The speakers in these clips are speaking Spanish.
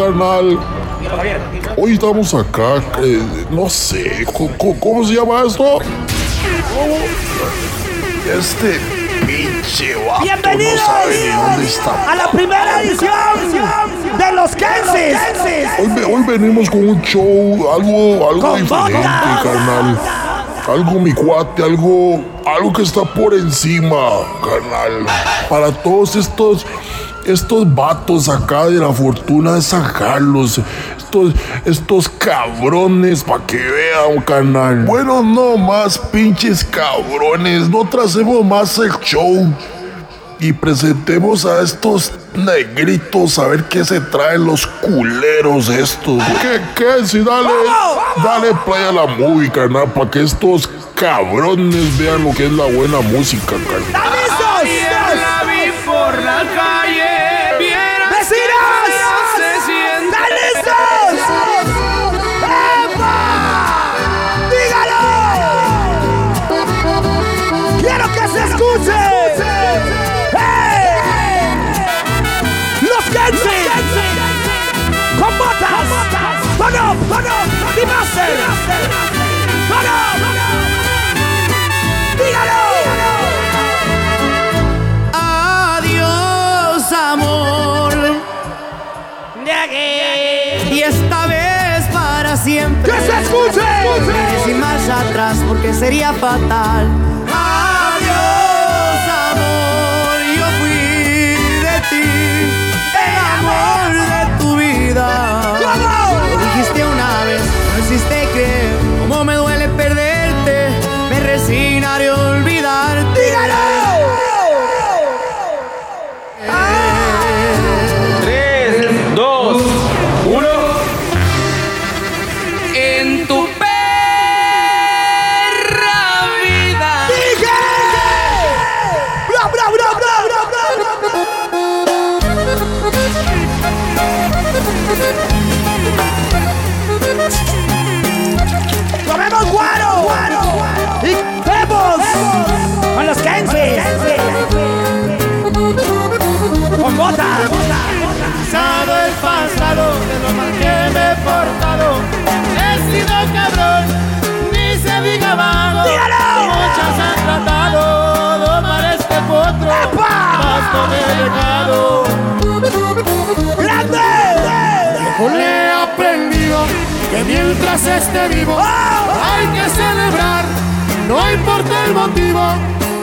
¿Qué onda, carnal? Hoy estamos acá, eh, no sé, ¿cómo, cómo se llama esto? Este pinche vato Bienvenidos no sabe ni dónde está. a la primera edición de los Kensis. Hoy, ve- hoy venimos con un show, algo, algo Con diferente, botas. carnal. Algo mi cuate, algo, algo que está por encima, carnal. Para todos estos, estos vatos acá de la fortuna de sacarlos. Estos, estos cabrones, pa' que vean, carnal. Bueno, no más pinches cabrones. No tracemos más el show y presentemos a estos negritos a ver qué se traen los culeros estos. ¿Qué, qué? Si dale, dale play a la movie, carnal, para que estos cabrones vean lo que es la buena música, carnal. Porque sería fatal. ¡Grande! Yo le he aprendido que mientras esté vivo hay que celebrar, no importa el motivo.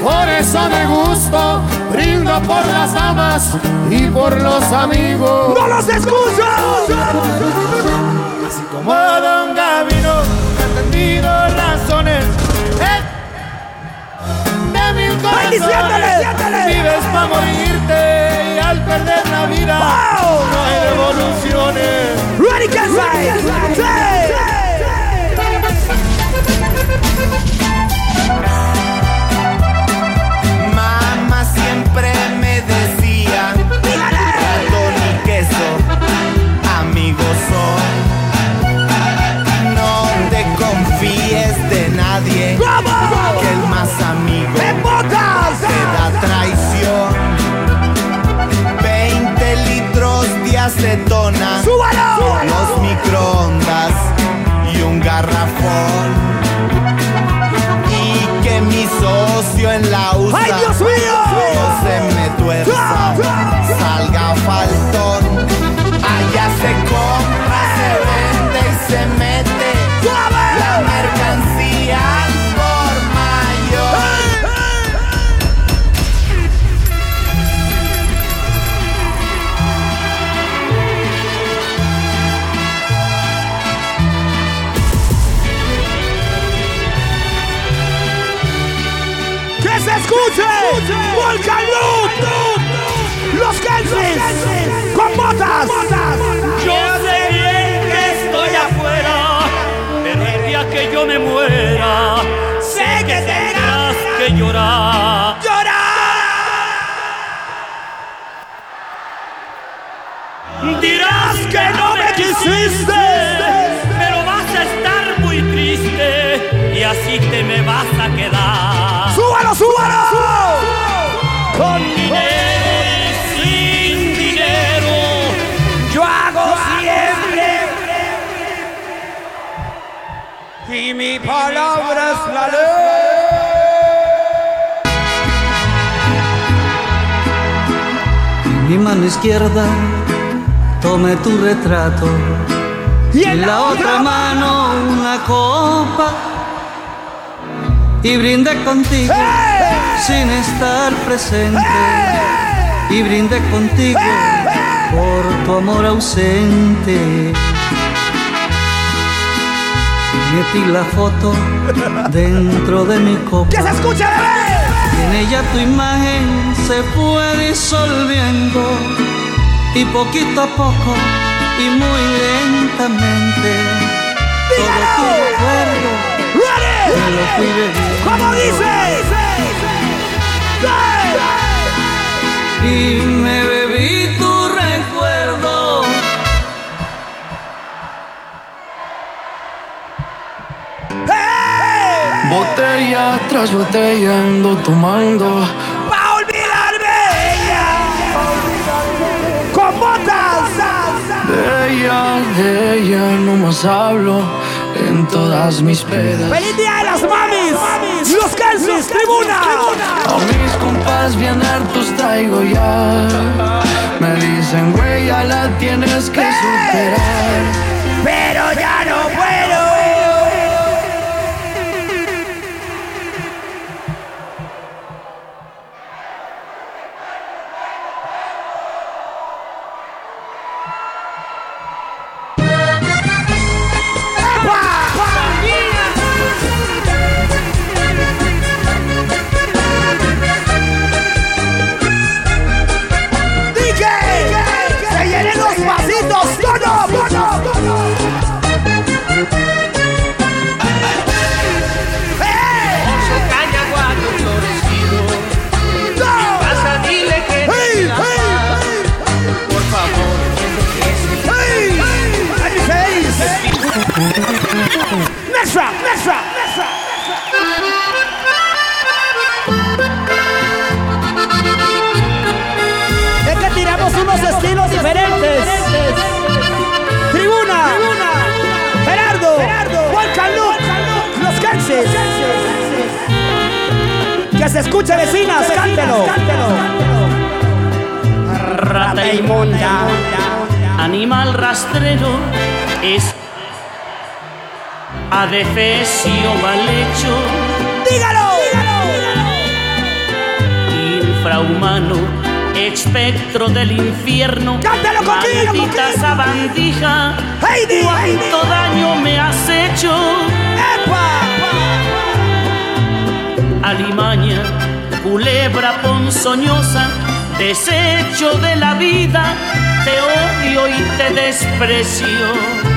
Por eso me gusto, brindo por las damas y por los amigos. ¡No los escucho! Como Don Gavino, he entendido razones diciéndole. Vives para morirte y al perder la vida Wow. no hay revoluciones. ¡Ready! En la USA ¡Ay, Dios mío! no se me tuerza, salga faltón. Allá se compra, se vende y se mete ¡Volcan Loop! ¡Los Kensis! ¡Con botas! Yo sé bien que estoy afuera, pero el día que yo me muera, sé que tendrás que llorar. Dirás que no me quisiste, pero vas a estar muy triste y así te me vas a quedar. Mi palabra es la ley. mi mano izquierda tome tu retrato. Y en la otra mano una copa. Y brinde contigo sin estar presente. Y brinde contigo por tu amor ausente. Metí la foto dentro de mi copa. ¡Que se escuche, bebé! Y en ella tu imagen se fue disolviendo y poquito a poco y muy lentamente todo tu recuerdo me lo fui bebiendo. ¿Cómo dice? Y me bebí tu Botella tras botella ando tomando. ¡Va a olvidarme ella! ¡Con botas! De ella, de ella no más hablo en todas mis pedas. ¡Feliz día de las mamis! ¡Los calces! ¡Tribuna! A mis compas bien hartos traigo ya. Me dicen, güey, ya la tienes que superar. Next round, next round, next round. Es que tiramos unos estilos diferentes. Tribuna, Gerardo, Luke, los Calces. Que se escuche vecinas, cántelo. Rata inmunda, animal rastrero, es adefesio mal hecho, Dígalo. infrahumano, espectro del infierno, Cántalo, Coquillo, maldita sabandija, Heidi, cuánto daño me has hecho, ¡Epa! alimaña, culebra ponzoñosa, desecho de la vida, te odio y te desprecio.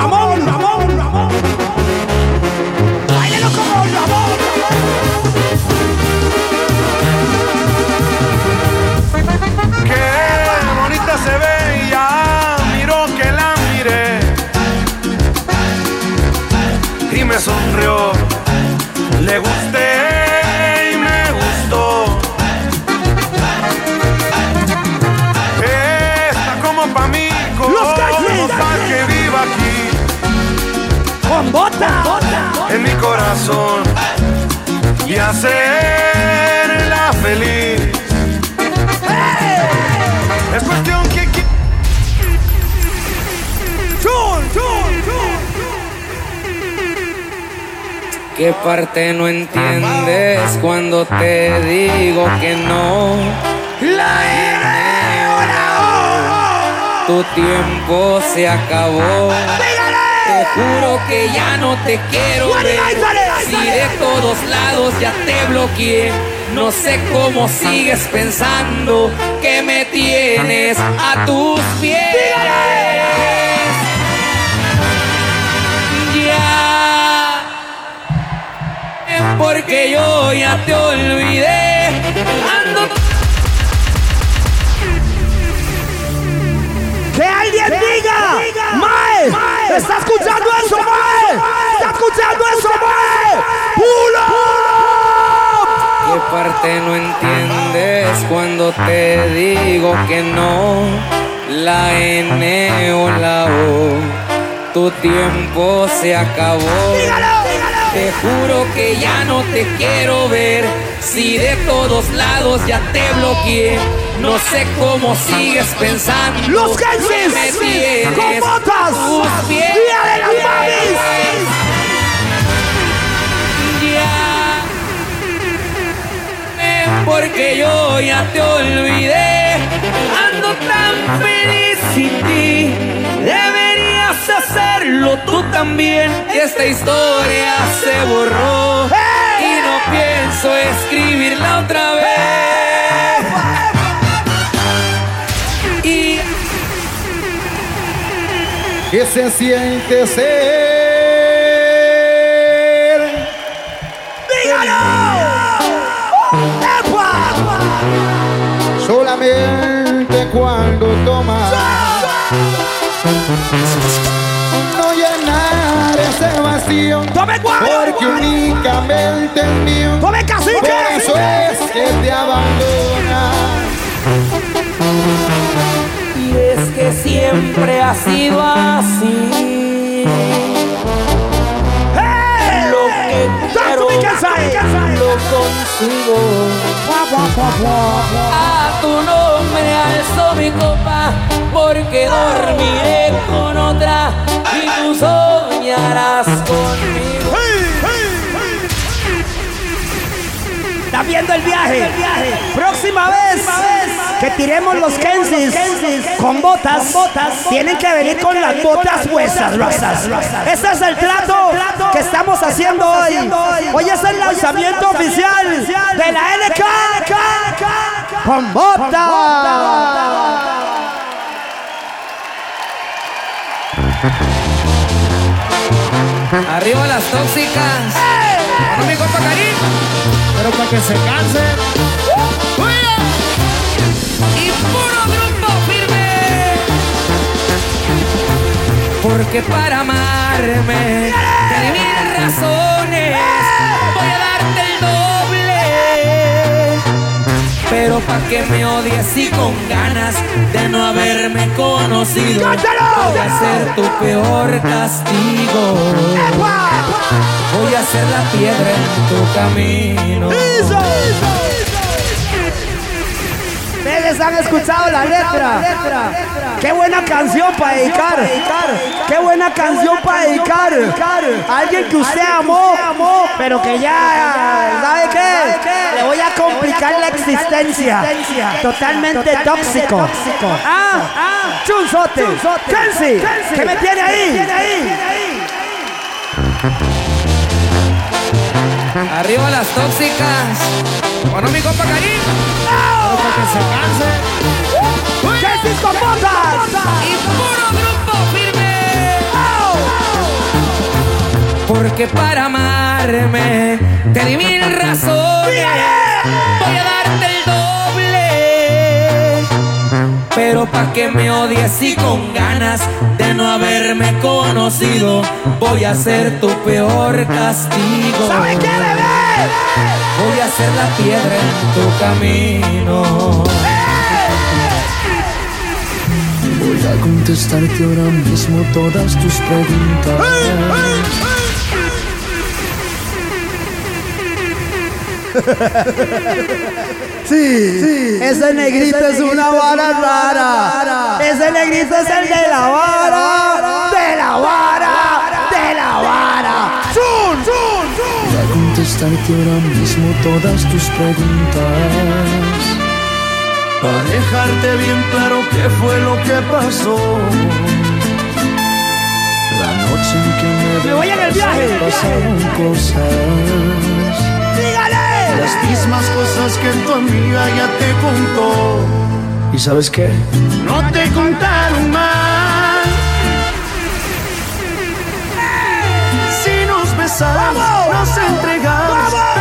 como corazón y hacerla feliz. Es cuestión que. ¿Qué parte no entiendes cuando te digo que no? Tu tiempo se acabó. Te juro que ya no te quiero ver. Si de todos lados ya te bloqueé. No sé cómo sigues pensando que me tienes a tus pies. Ya. Porque yo ya te olvidé. Ando Que alguien diga, Mae, ¿está escuchando eso, Mae? ¿Está escuchando eso, Mae? ¡Pulo! ¿Qué parte no entiendes cuando te digo que no? La N o la O, tu tiempo se acabó. Te juro que ya no te quiero ver. Si de todos lados ya te bloqueé, no sé cómo sigues pensando. Los tienes con botas. tus pies. Día de las mamis. Porque yo ya te olvidé. Ando tan feliz sin ti. Deberías hacerlo tú también. Esta historia se borró. Y no pienso escribirla otra vez. Y ¿Qué se siente ser? Solamente cuando tomas No llenar ese vacío. Porque únicamente es mío. Por eso es que te abandonas Y es que siempre ha sido así. Que quiero lo consigo. A tu nombre alzo mi copa porque dormiré con otra y tú soñarás conmigo. Está viendo el viaje. Próxima vez que tiremos los Kensis con botas, tienen que venir con las botas huesas, razas. Ese es el trato que estamos haciendo hoy. Hoy es el lanzamiento oficial de la LK con botas. Arriba las tóxicas. Con mi compa Karim. Pero para que se cansen. y puro firme. Porque para amarme di mil razones. Voy a darte el doble. Pero pa' que me odies y con ganas de no haberme conocido. Voy a ser tu peor castigo. Voy a ser la piedra en tu camino. Escuchado la letra. Qué buena canción para dedicar. Qué buena canción para dedicar. Alguien que usted amó, pero que ya, ¿sabe qué? Le voy a complicar la existencia. Totalmente tóxico. Ah, chunzote. Kenzie, ¿qué me tiene ahí? Arriba las tóxicas. Bueno, mi compa Karim. Que se cansen. Kenzie con botas. Y puro grupo firme. Porque para amarme te di mil razones. Voy a darte el doble. Pero pa' que me odies y con ganas de no haberme conocido, voy a ser tu peor castigo. ¿Sabe qué, bebé? Voy a ser la piedra en tu camino. Voy a contestarte ahora mismo todas tus preguntas. Sí, ese negrito es una vara rara. Ese negrito es el de la vara, de la vara, contestarte ahora mismo todas tus preguntas. Para dejarte bien claro qué fue lo que pasó. La noche sin que me, Me voy en el viaje. Pasaron cosas. ¡Dígale! Las mismas cosas que tu amiga ya te contó. ¿Y sabes qué? No te contaron más. ¡Vamos! nos entregamos, ¡Vamos!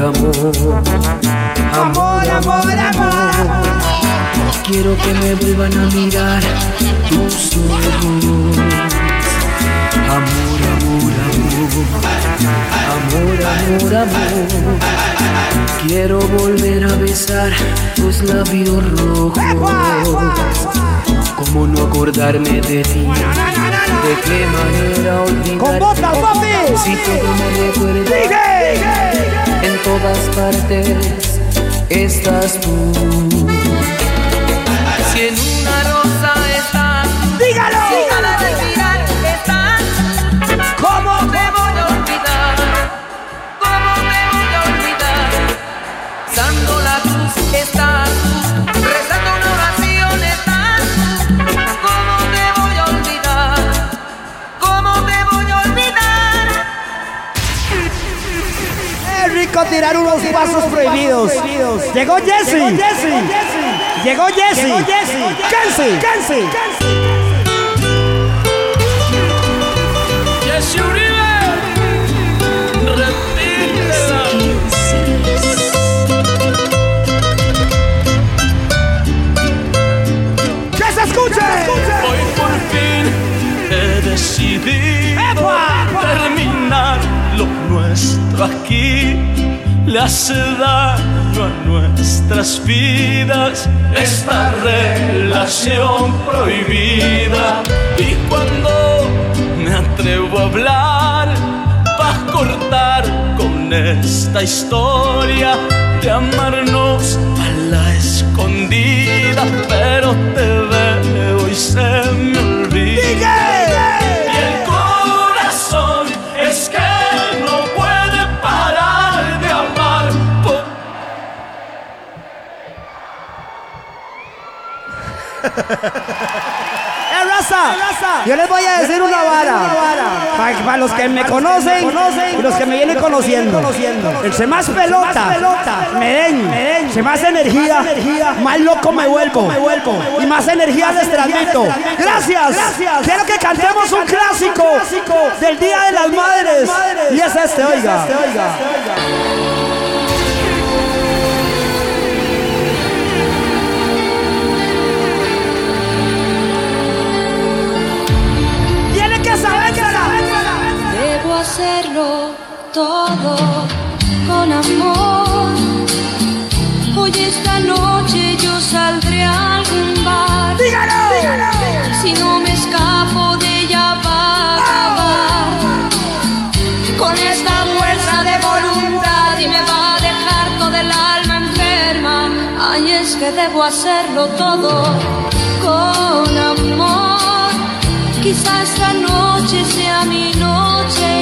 Amor, amor. Amor, amor, amor. Quiero que me vuelvan a mirar tus ojos. Amor, amor, amor. Amor, amor, amor. Quiero volver a besar tus labios rojos. ¿Cómo no acordarme de ti? ¿De qué manera olvidar? ¡Con botas, papi! Si todo me recuerda ¡Sigue! En todas partes estás tú. Si en una rosa estás, ¡Dígalo! Pasos prohibidos. Llegó Jesse. Llegó Jesse. Llegó Jesse. Kenzie. Jesse Uribe, repítela. ¡Que se escuche! Hoy por fin he decidido ¡Epa! terminar lo nuestro aquí. Le hace daño a nuestras vidas esta relación prohibida. Y cuando me atrevo a hablar, vas a cortar con esta historia de amarnos a la escondida. Pero te veo y se me olvida. ¡Eh, raza! Yo les voy a decir una vara. Para, los que me conocen y los que me vienen conociendo. El se más pelota, me den, se más energía, más loco me vuelvo. Y más energía les transmito. Gracias. Quiero que cantemos un clásico del Día de las Madres. Y es este, oiga. Todo con amor. Hoy esta noche yo saldré a algún bar. Si no me escapo de ella va a acabar. Con esta fuerza de voluntad y me va a dejar todo el alma enferma. Ay, es que debo hacerlo todo con amor. Quizá esta noche sea mi noche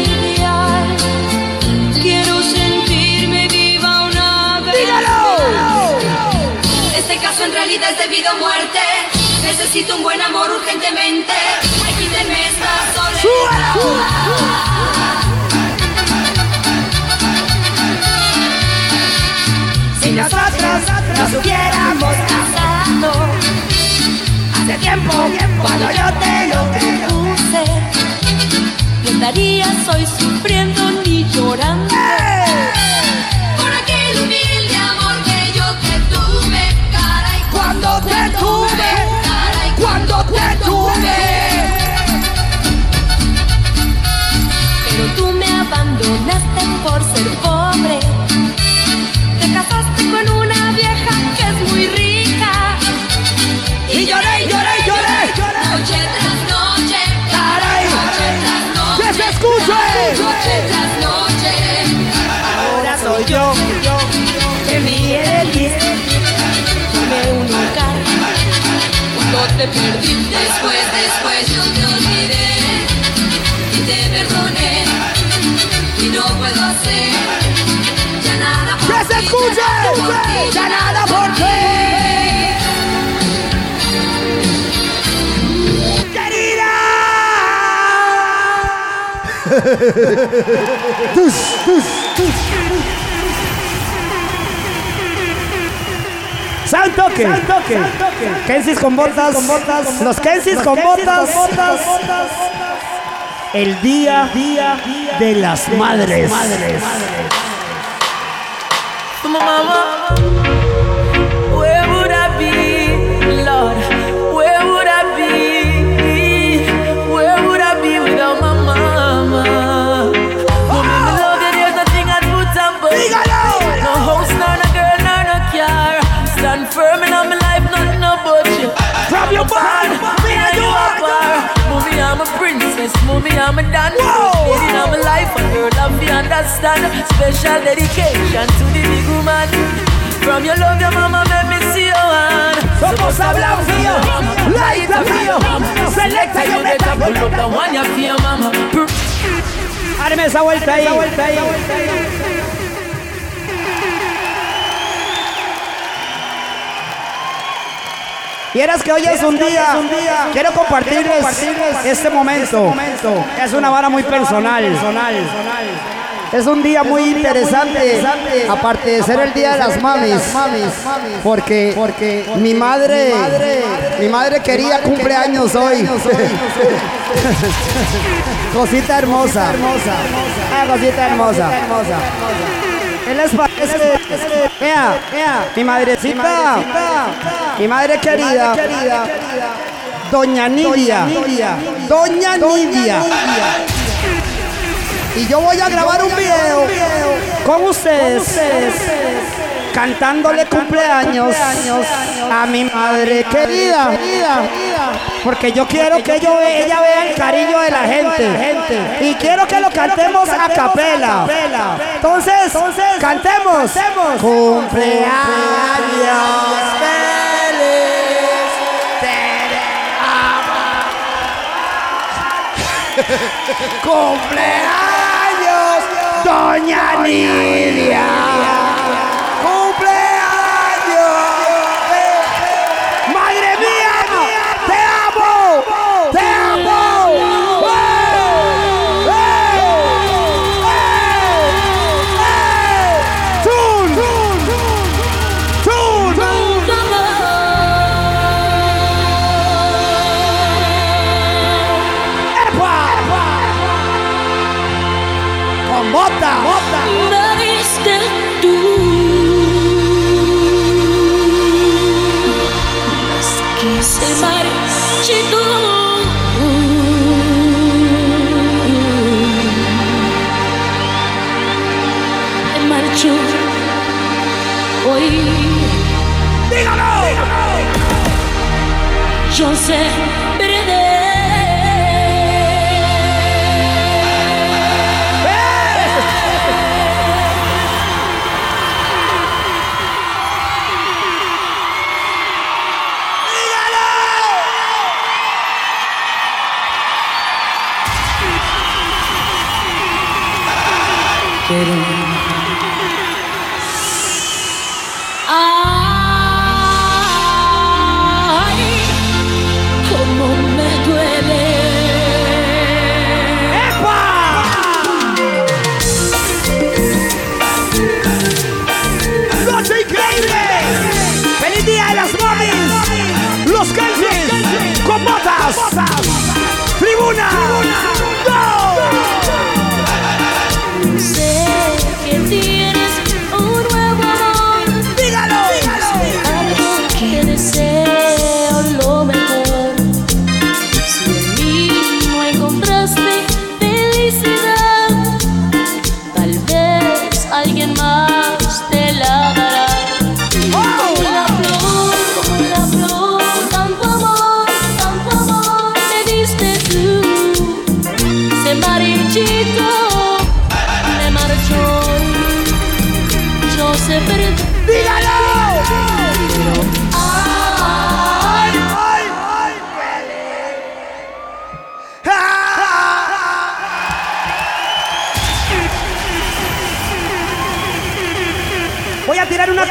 debido muerte. Necesito un buen amor urgentemente. Ay, quítenme esta soledad. Nosotros nos hubiéramos casado hace tiempo, cuando yo te lo Puse, no estarías hoy sufriendo ni llorando. por ser pobre. Te casaste con una vieja que es muy rica. Y, lloré, lloré, lloré, lloré. Noche tras noche. Caray. Noche tras noche. ¡Que se escuche! Noche tras noche. Ahora soy yo. yo que me eres. Me un lugar. No te perdí. Nada por ¡Que se ti, escuche! ya nada por ti, ¡Ya nada por ti! ¡Santo que! Kensis con botas, los Kensis con botas. El día de las madres. My mama, where understand. Special dedication to the big woman. From your love, your mama, let me see your hand. Somos. Light. Selecta yo you get a pull up the one you feel, mama. Áreme esa vuelta ahí. Quieras que hoy es un día, quiero compartirles este momento. Es una vara muy personal. Es un día muy interesante, aparte de ser el día de las mamis, porque, porque mi madre, mi madre quería cumpleaños hoy. Cosita hermosa. Ah, cosita hermosa. ¿Qué les parece? Vea, vea, mi madrecita, mi madre querida, Doña Nidia, Doña Nidia. Y yo voy a grabar un video con ustedes cantándole cumpleaños a mi madre querida. Porque yo quiero que yo, ella vea el cariño de la gente. Y quiero que lo cantemos a capela. Entonces, cantemos. Cumpleaños feliz. Cumpleaños, Doña Nidia. Yo sé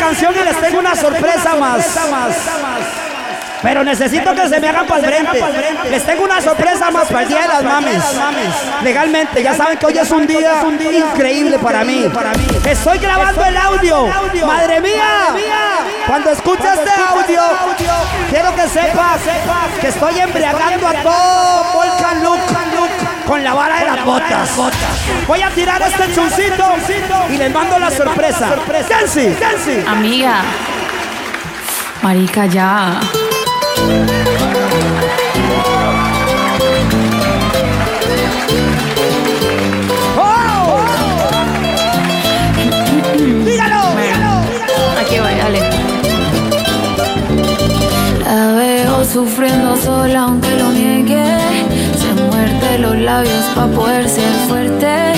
canción y les tengo una sorpresa más. Pero necesito que se me hagan para el frente. Les tengo una sorpresa más para el día de las mames. Legalmente, ya saben que hoy es un día increíble para mí. Estoy grabando el audio. Madre mía. Cuando escuches este audio, quiero que sepas que estoy embriagando a todo Volcan Luke con la vara de las botas. Voy a tirar este chuncito y les mando la sorpresa. Kensi, Amiga. Marica, ya. Dígalo, Aquí voy, dale. La veo sufriendo sola aunque lo niegue. Se muerde los labios para poder ser fuerte.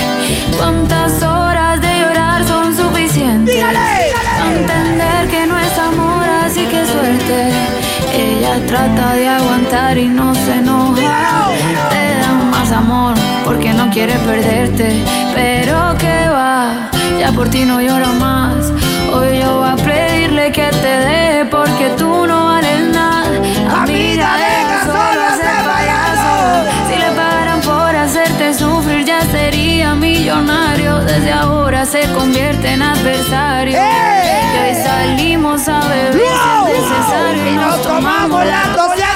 ¿Cuántas horas de llorar son suficientes? Pa' entender que no es amor, así que suerte. Ella trata de aguantar y no se enoja. Te da más amor porque no quiere perderte. Pero que va, ya por ti no lloro más. Hoy yo voy a pedirle que te deje porque tú no vales nada. Amiga, deja solo sería millonario. Desde ahora se convierte en adversario. Y hoy salimos a beber si es necesario y nos tomamos la la